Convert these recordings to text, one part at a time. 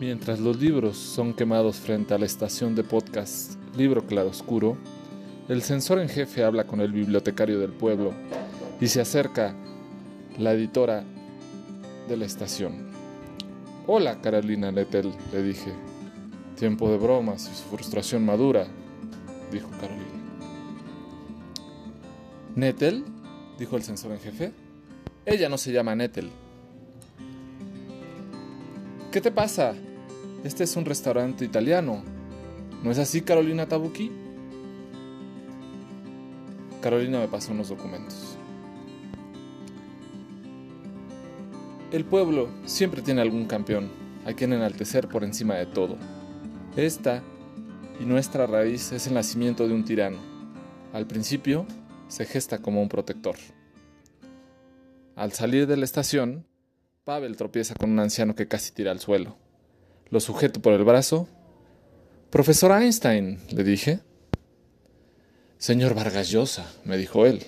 Mientras los libros son quemados frente a la estación de podcast Libro Claroscuro, el censor en jefe habla con el bibliotecario del pueblo y se acerca la editora de la estación. Hola, Carolina Lettel, le dije. Tiempo de bromas y su frustración madura, dijo Carolina. ¿Nettel? dijo el censor en jefe. Ella no se llama Nettel. ¿Qué te pasa? Este es un restaurante italiano. ¿No es así, Carolina Tabuki? Carolina me pasó unos documentos. El pueblo siempre tiene algún campeón, a quien enaltecer por encima de todo. Esta y nuestra raíz es el nacimiento de un tirano. Al principio se gesta como un protector. Al salir de la estación, Pavel tropieza con un anciano que casi tira al suelo. Lo sujeto por el brazo. Profesor Einstein, le dije. Señor Vargas Llosa, me dijo él.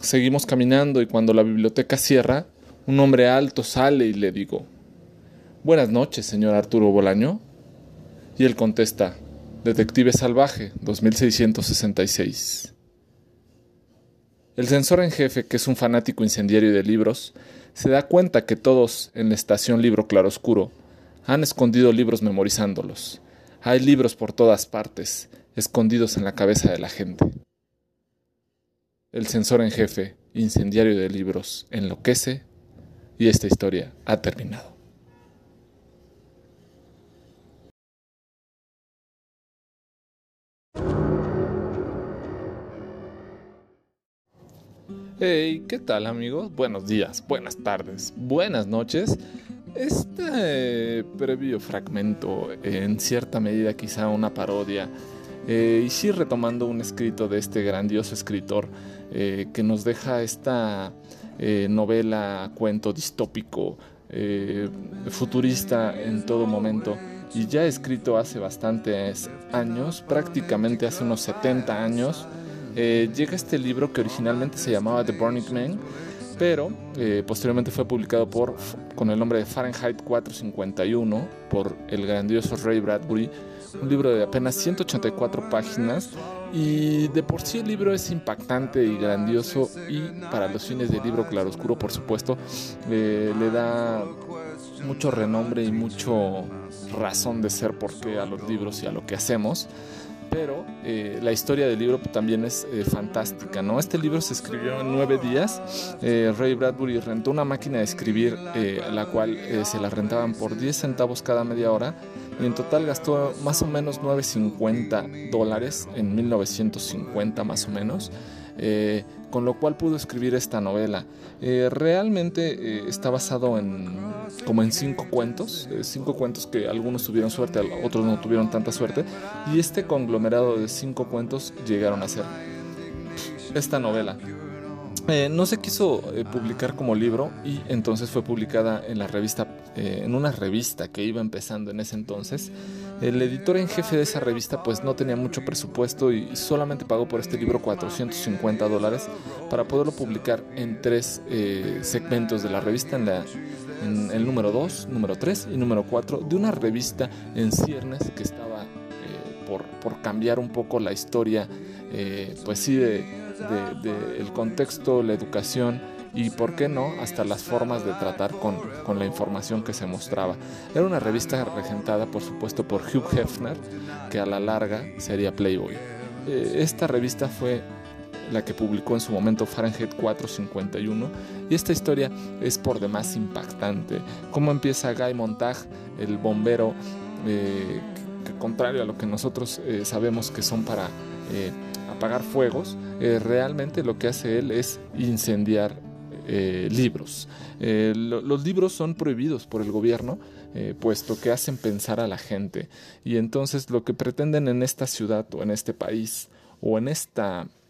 Seguimos caminando y cuando la biblioteca cierra, un hombre alto sale y le digo, Buenas noches, señor Arturo Bolaño. Y él contesta, Detective Salvaje, 2666. El censor en jefe, que es un fanático incendiario de libros, se da cuenta que todos en la estación Libro Claroscuro han escondido libros memorizándolos. Hay libros por todas partes, escondidos en la cabeza de la gente. El censor en jefe, incendiario de libros, enloquece y esta historia ha terminado. Hey, ¿qué tal amigos? Buenos días, buenas tardes, buenas noches. Este previo fragmento, en cierta medida quizá una parodia, eh, y sí retomando un escrito de este grandioso escritor eh, que nos deja esta eh, novela, cuento distópico, futurista en todo momento, y ya escrito hace bastantes años, prácticamente hace unos 70 años, eh, llega este libro que originalmente se llamaba The Burning Man, pero eh, posteriormente fue publicado por, con el nombre de Fahrenheit 451 por el grandioso Ray Bradbury, un libro de apenas 184 páginas. Y de por sí el libro es impactante y grandioso y para los fines del libro claroscuro por supuesto eh, le da mucho renombre y mucho razón de ser porque a los libros y a lo que hacemos pero eh, la historia del libro también es eh, fantástica, ¿no? Este libro se escribió en nueve días. Eh, Ray Bradbury rentó una máquina de escribir, la cual se la rentaban por 10 centavos cada media hora y en total gastó más o menos 9.50 dólares en 1950 más o menos. con lo cual pudo escribir esta novela. realmente está basado en como en cinco cuentos, cinco cuentos que algunos tuvieron suerte, otros no tuvieron tanta suerte, y este conglomerado de cinco cuentos llegaron a ser esta novela. Eh, no se quiso eh, publicar como libro y entonces fue publicada en la revista, eh, en una revista que iba empezando en ese entonces. El editor en jefe de esa revista pues no tenía mucho presupuesto y solamente pagó por este libro 450 dólares para poderlo publicar en tres segmentos de la revista, en, la, en el número 2, número 3 y número 4 de una revista en ciernes que estaba por, por, cambiar un poco la historia, pues sí, de de, el contexto, la educación y, ¿por qué no?, hasta las formas de tratar con, con, la información que se mostraba. Era una revista regentada, por supuesto, por Hugh Hefner, que a la larga sería Playboy. Eh, esta revista fue la que publicó en su momento Fahrenheit 451 y esta historia es por demás impactante. Cómo empieza Guy Montag, el bombero, eh, que, contrario a lo que nosotros eh, sabemos que son para apagar fuegos, eh, realmente lo que hace él es incendiar eh, libros. Eh, los libros son prohibidos por el gobierno, puesto que hacen pensar a la gente. Y entonces lo que pretenden en esta ciudad o en este país o en este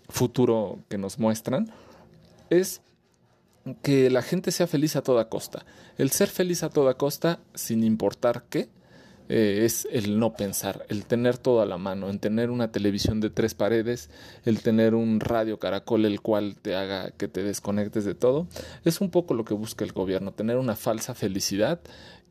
futuro que nos muestran es que la gente sea feliz a toda costa. El ser feliz a toda costa, sin importar qué, eh, es el no pensar, el tener todo a la mano, el tener una televisión de tres paredes, el tener un radio caracol el cual te haga que te desconectes de todo. Es un poco lo que busca el gobierno, tener una falsa felicidad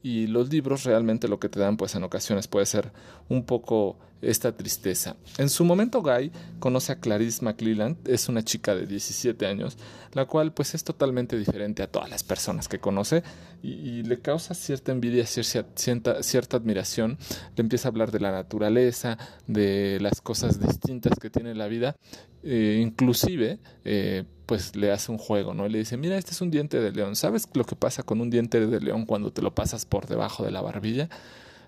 y los libros realmente lo que te dan pues en ocasiones puede ser un poco esta tristeza. En su momento Guy conoce a Clarice McLelland, es una chica de 17 años, la cual pues es totalmente diferente a todas las personas que conoce y, le causa cierta envidia, cierta, cierta, admiración, le empieza a hablar de la naturaleza, de las cosas distintas que tiene la vida, eh, inclusive eh, pues le hace un juego, ¿no? le dice, mira, este es un diente de león, ¿sabes lo que pasa con un diente de león cuando te lo pasas por debajo de la barbilla?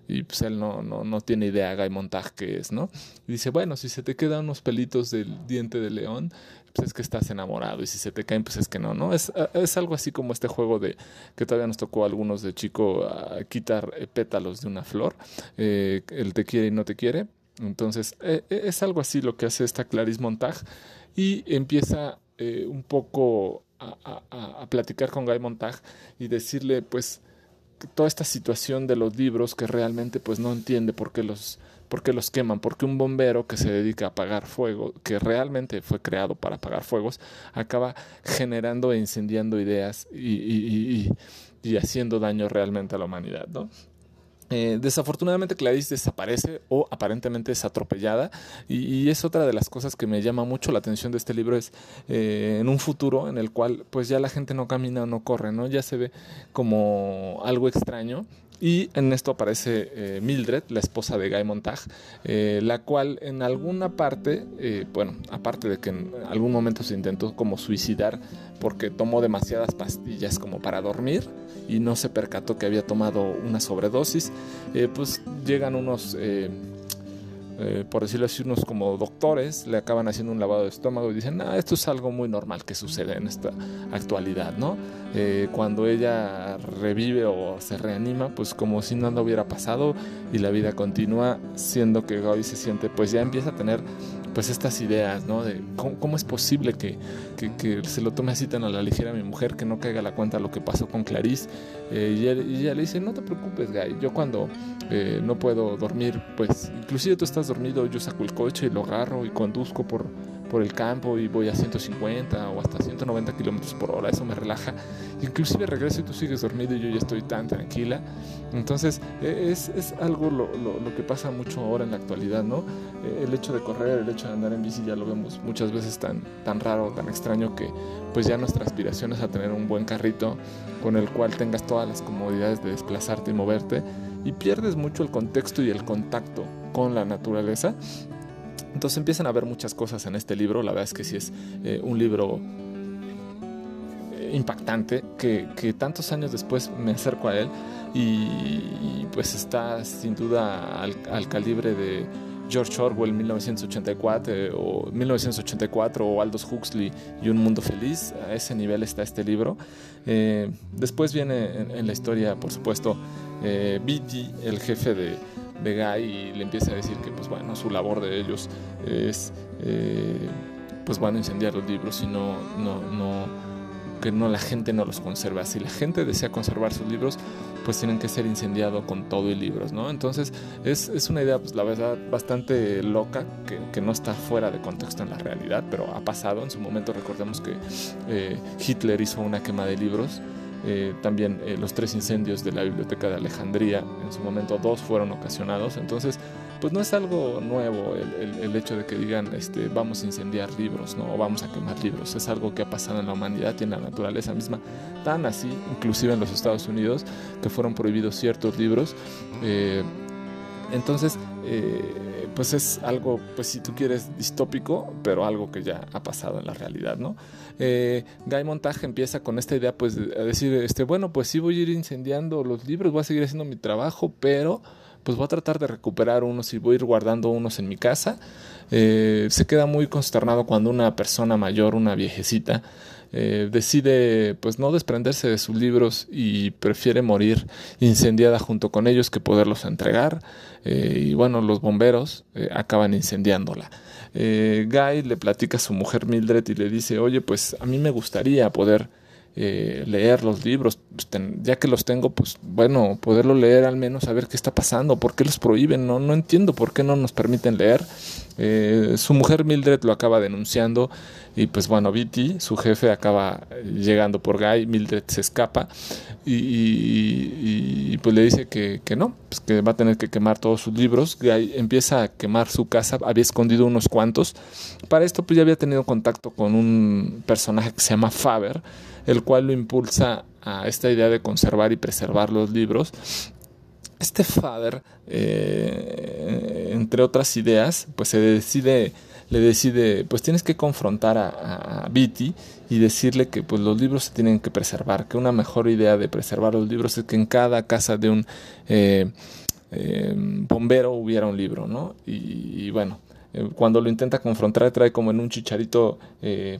Y pues él no, no, no tiene idea Guy Montag qué es, ¿no? Y dice, bueno, si se te quedan unos pelitos del diente de león, pues es que estás enamorado y si se te caen, pues es que no, ¿no? Es, es algo así como este juego de que todavía nos tocó a algunos de chico a quitar eh, pétalos de una flor, eh, el te quiere y no te quiere. Entonces, eh, es algo así lo que hace esta Clarice Montag y empieza un poco a, a, a platicar con Guy Montag y decirle, pues, toda esta situación de los libros que realmente pues no entiende por qué los por qué los queman, porque un bombero que se dedica a apagar fuego, que realmente fue creado para apagar fuegos, acaba generando e incendiando ideas y, y, y, y haciendo daño realmente a la humanidad, ¿no? Eh, desafortunadamente Clarice desaparece o aparentemente es atropellada y, es otra de las cosas que me llama mucho la atención de este libro es eh, en un futuro en el cual pues ya la gente no camina o no corre, ¿no? Ya se ve como algo extraño y en esto aparece eh, Mildred, la esposa de Guy Montag, la cual en alguna parte, bueno, aparte de que en algún momento se intentó como suicidar porque tomó demasiadas pastillas como para dormir y no se percató que había tomado una sobredosis, pues llegan unos eh, por decirlo así, unos como doctores le acaban haciendo un lavado de estómago y dicen, ah, esto es algo muy normal que sucede en esta actualidad, ¿no? Eh, cuando ella revive o se reanima, pues como si nada hubiera pasado y la vida continúa, siendo que Gaby se siente, pues ya empieza a tener pues estas ideas, ¿no? De cómo, es posible que, que, se lo tome así tan a la ligera mi mujer, que no caiga la cuenta lo que pasó con Clarice. Eh, y, ella, le dice, no te preocupes, Guy, yo cuando eh, no puedo dormir, pues inclusive tú estás dormido, yo saco el coche y lo agarro y conduzco por, por el campo y voy a 150 o hasta 190 kilómetros por hora, eso me relaja. Inclusive regreso y tú sigues dormido y yo ya estoy tan tranquila. Entonces e, es, es algo lo, lo, que pasa mucho ahora en la actualidad, ¿no? E, el hecho de correr, el hecho de andar en bici ya lo vemos muchas veces tan, tan raro, tan extraño que pues ya nuestra aspiración es a tener un buen carrito con el cual tengas todas las comodidades de desplazarte y moverte y pierdes mucho el contexto y el contacto con la naturaleza entonces empiezan a ver muchas cosas en este libro. La verdad es que sí es eh, un libro eh, impactante que, tantos años después me acerco a él y, pues está sin duda al, al, calibre de George Orwell 1984 eh, o 1984 o Aldous Huxley y Un Mundo Feliz. A ese nivel está este libro. después viene en, la historia, por supuesto, eh, el jefe de de Guy y le empieza a decir que pues bueno, su labor de ellos es eh, pues van a incendiar los libros y no, no, no, que no la gente no los conserva. Si la gente desea conservar sus libros, pues tienen que ser incendiados con todo y libros, ¿no? Entonces es, es una idea, pues la verdad, bastante loca, que, que, no está fuera de contexto en la realidad, pero ha pasado. En su momento recordemos que eh, Hitler hizo una quema de libros eh, también eh, los tres incendios de la Biblioteca de Alejandría, en su momento dos fueron ocasionados, entonces pues no es algo nuevo el, hecho de que digan este, vamos a incendiar libros ¿no? o vamos a quemar libros, es algo que ha pasado en la humanidad y en la naturaleza misma, tan así, inclusive en los Estados Unidos, que fueron prohibidos ciertos libros. Eh, entonces, pues es algo, pues si tú quieres, distópico, pero algo que ya ha pasado en la realidad, ¿no? Eh, Guy Montage empieza con esta idea, pues, a decir, este, bueno, pues sí voy a ir incendiando los libros, voy a seguir haciendo mi trabajo, pero pues voy a tratar de recuperar unos y voy a ir guardando unos en mi casa. Eh, se queda muy consternado cuando una persona mayor, una viejecita, eh, decide pues no desprenderse de sus libros y prefiere morir incendiada junto con ellos que poderlos entregar eh, y bueno los bomberos acaban incendiándola Guy le platica a su mujer Mildred y le dice oye pues a mí me gustaría poder leer los libros, pues, ya que los tengo, pues bueno, poderlo leer al menos, saber qué está pasando, por qué los prohíben, no, no entiendo por qué no nos permiten leer. su mujer Mildred lo acaba denunciando y pues bueno, Beatty, su jefe, acaba llegando por Guy, Mildred se escapa y, pues le dice que, que, no, pues que va a tener que quemar todos sus libros. Guy empieza a quemar su casa, había escondido unos cuantos. Para esto pues ya había tenido contacto con un personaje que se llama Faber, el cual lo impulsa a esta idea de conservar y preservar los libros este Faber, eh, entre otras ideas, pues se decide, le decide, pues tienes que confrontar a, a y decirle que pues los libros se tienen que preservar, que una mejor idea de preservar los libros es que en cada casa de un eh, eh, bombero hubiera un libro, ¿no? y bueno, eh, cuando lo intenta confrontar trae como en un chicharito eh,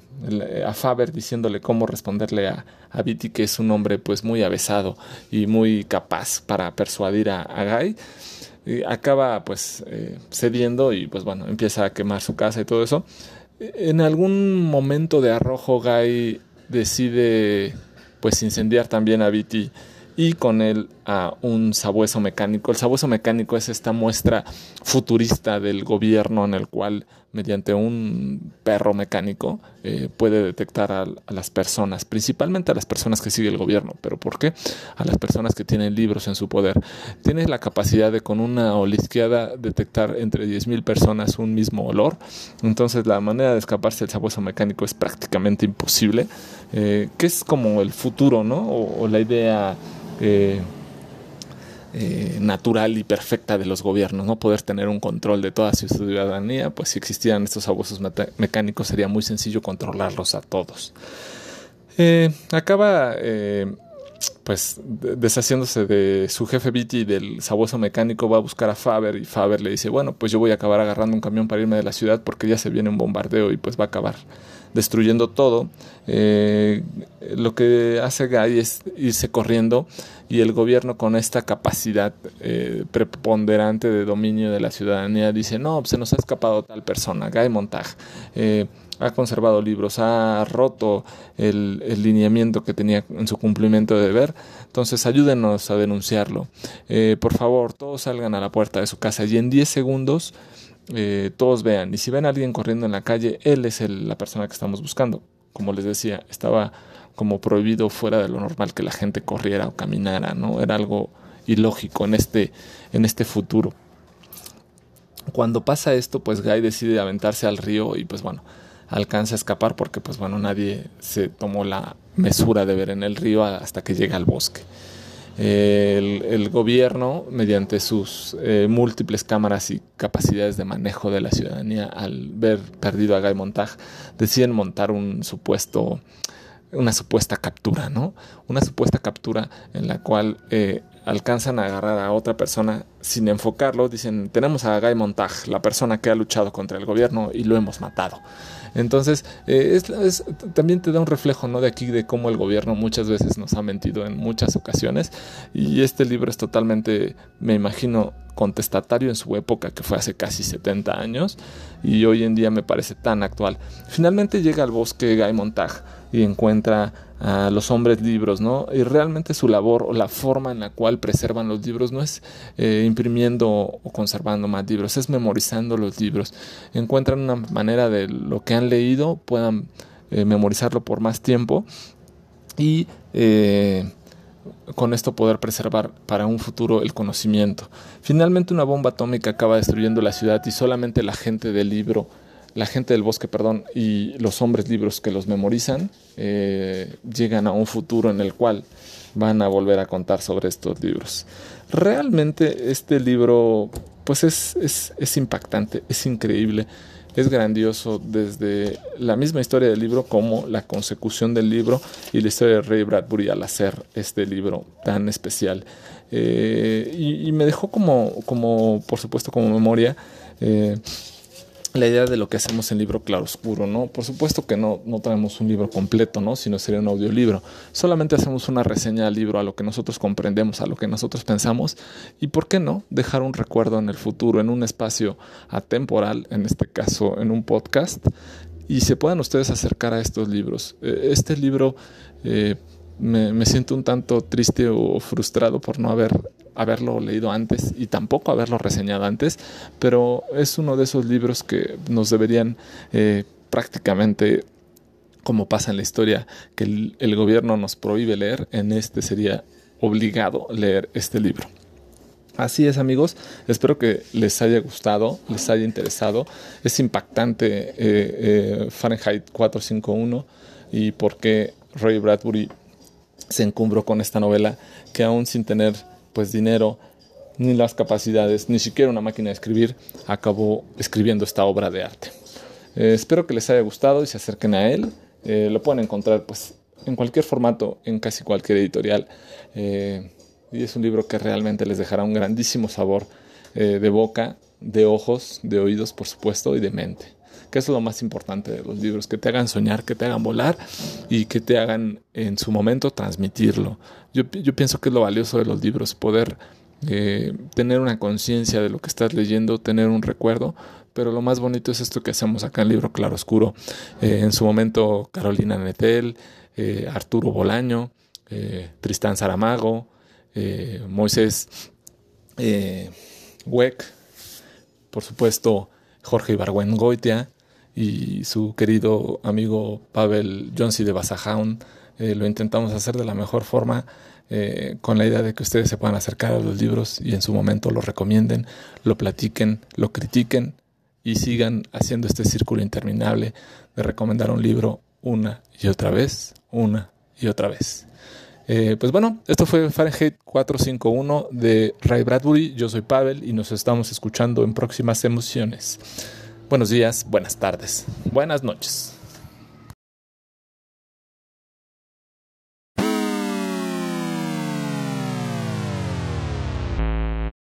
a Faber diciéndole cómo responderle a, a Viti que es un hombre pues muy avesado y muy capaz para persuadir a, Guy. Acaba pues eh, cediendo y pues bueno empieza a quemar su casa y todo eso. En algún momento de arrojo Guy decide pues incendiar también a Viti y con él a un sabueso mecánico. El sabueso mecánico es esta muestra futurista del gobierno en el cual mediante un perro mecánico eh, puede detectar a, las personas, principalmente a las personas que sigue el gobierno. ¿Pero por qué? A las personas que tienen libros en su poder. Tiene la capacidad de con una olisqueada detectar entre 10.000 personas un mismo olor. Entonces la manera de escaparse del sabueso mecánico es prácticamente imposible, eh, que es como el futuro, ¿no? o la idea eh, eh, natural y perfecta de los gobiernos, no poder tener un control de toda su ciudadanía, pues si existieran estos abusos mecánicos sería muy sencillo controlarlos a todos. Eh, acaba pues deshaciéndose de su jefe Viti del sabueso mecánico va a buscar a Faber y Faber le dice bueno pues yo voy a acabar agarrando un camión para irme de la ciudad porque ya se viene un bombardeo y pues va a acabar destruyendo todo. Eh, lo que hace Guy es irse corriendo y el gobierno con esta capacidad eh, preponderante de dominio de la ciudadanía dice, no, se nos ha escapado tal persona, Guy Montag. Eh, ha conservado libros, ha roto el, el, lineamiento que tenía en su cumplimiento de deber, entonces ayúdenos a denunciarlo. por favor, todos salgan a la puerta de su casa y en 10 segundos eh, todos vean. Y si ven a alguien corriendo en la calle, él es la persona que estamos buscando. Como les decía, estaba como prohibido fuera de lo normal que la gente corriera o caminara, ¿no? Era algo ilógico en este, en este futuro. Cuando pasa esto, pues Guy decide aventarse al río y pues bueno, alcanza a escapar porque pues bueno, nadie se tomó la mesura de ver en el río hasta que llega al bosque el, gobierno, mediante sus eh, múltiples cámaras y capacidades de manejo de la ciudadanía, al ver perdido a Guy Montag, deciden montar un supuesto, una supuesta captura, ¿no? Una supuesta captura en la cual eh, alcanzan a agarrar a otra persona sin enfocarlo, dicen, tenemos a Guy Montag, la persona que ha luchado contra el gobierno y lo hemos matado. Entonces, eh, también te da un reflejo ¿no? de aquí de cómo el gobierno muchas veces nos ha mentido en muchas ocasiones. Y este libro es totalmente, me imagino, contestatario en su época, que fue hace casi 70 años, y hoy en día me parece tan actual. Finalmente llega al bosque Guy Montag y encuentra a los hombres libros, ¿no? Y realmente su labor o la forma en la cual preservan los libros no es eh, imprimiendo o conservando más libros, es memorizando los libros. Encuentran una manera de lo que han leído, puedan eh, memorizarlo por más tiempo y eh, con esto poder preservar para un futuro el conocimiento. Finalmente una bomba atómica acaba destruyendo la ciudad y solamente la gente del libro la gente del bosque, perdón, y los hombres libros que los memorizan eh, llegan a un futuro en el cual van a volver a contar sobre estos libros. Realmente este libro, pues es, es, es impactante, es increíble, es grandioso desde la misma historia del libro como la consecución del libro y la historia de Ray Bradbury al hacer este libro tan especial. Eh, y, me dejó como, como, por supuesto, como memoria. Eh, la idea de lo que hacemos en libro claroscuro, ¿no? Por supuesto que no, no traemos un libro completo, ¿no? Sino sería un audiolibro. Solamente hacemos una reseña al libro, a lo que nosotros comprendemos, a lo que nosotros pensamos. Y por qué no dejar un recuerdo en el futuro, en un espacio atemporal, en este caso en un podcast, y se puedan ustedes acercar a estos libros. Eh, este libro eh, me, me siento un tanto triste o frustrado por no haber haberlo leído antes y tampoco haberlo reseñado antes, pero es uno de esos libros que nos deberían eh, prácticamente como pasa en la historia que el, gobierno nos prohíbe leer, en este sería obligado leer este libro. Así es amigos, espero que les haya gustado, les haya interesado. Es impactante eh, eh, Fahrenheit 451 y por qué Ray Bradbury se encumbró con esta novela que aún sin tener pues dinero ni las capacidades, ni siquiera una máquina de escribir, acabó escribiendo esta obra de arte. Eh, espero que les haya gustado y se acerquen a él. lo pueden encontrar pues en cualquier formato, en casi cualquier editorial. Y es un libro que realmente les dejará un grandísimo sabor eh, de boca, de ojos, de oídos, por supuesto, y de mente. Que es lo más importante de los libros, que te hagan soñar, que te hagan volar y que te hagan en su momento transmitirlo. Yo, pienso que es lo valioso de los libros, poder eh, tener una conciencia de lo que estás leyendo, tener un recuerdo, pero lo más bonito es esto que hacemos acá en Libro Claro Oscuro. Eh, en su momento Carolina Netel, Arturo Bolaño, Tristán Saramago, eh, Moisés eh, Weck, por supuesto Jorge Ibargüengoitia y su querido amigo Pavel Jonsi de Basajaun. Eh, lo intentamos hacer de la mejor forma con la idea de que ustedes se puedan acercar a los libros y en su momento lo recomienden, lo platiquen, lo critiquen y sigan haciendo este círculo interminable de recomendar un libro una y otra vez, una y otra vez. Eh, pues bueno, esto fue Fahrenheit 451 de Ray Bradbury. Yo soy Pavel y nos estamos escuchando en próximas emociones. Buenos días, buenas tardes, buenas noches.